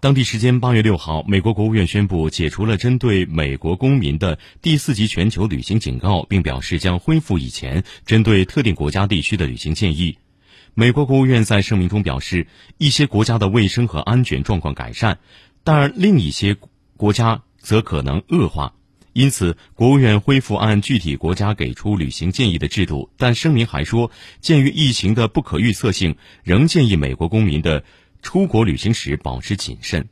当地时间八月六号，美国国务院宣布解除了针对美国公民的第四级全球旅行警告，并表示将恢复以前针对特定国家地区的旅行建议。美国国务院在声明中表示，一些国家的卫生和安全状况改善，但另一些国家则可能恶化。因此，国务院恢复按具体国家给出旅行建议的制度，但声明还说，鉴于疫情的不可预测性，仍建议美国公民的出国旅行时保持谨慎。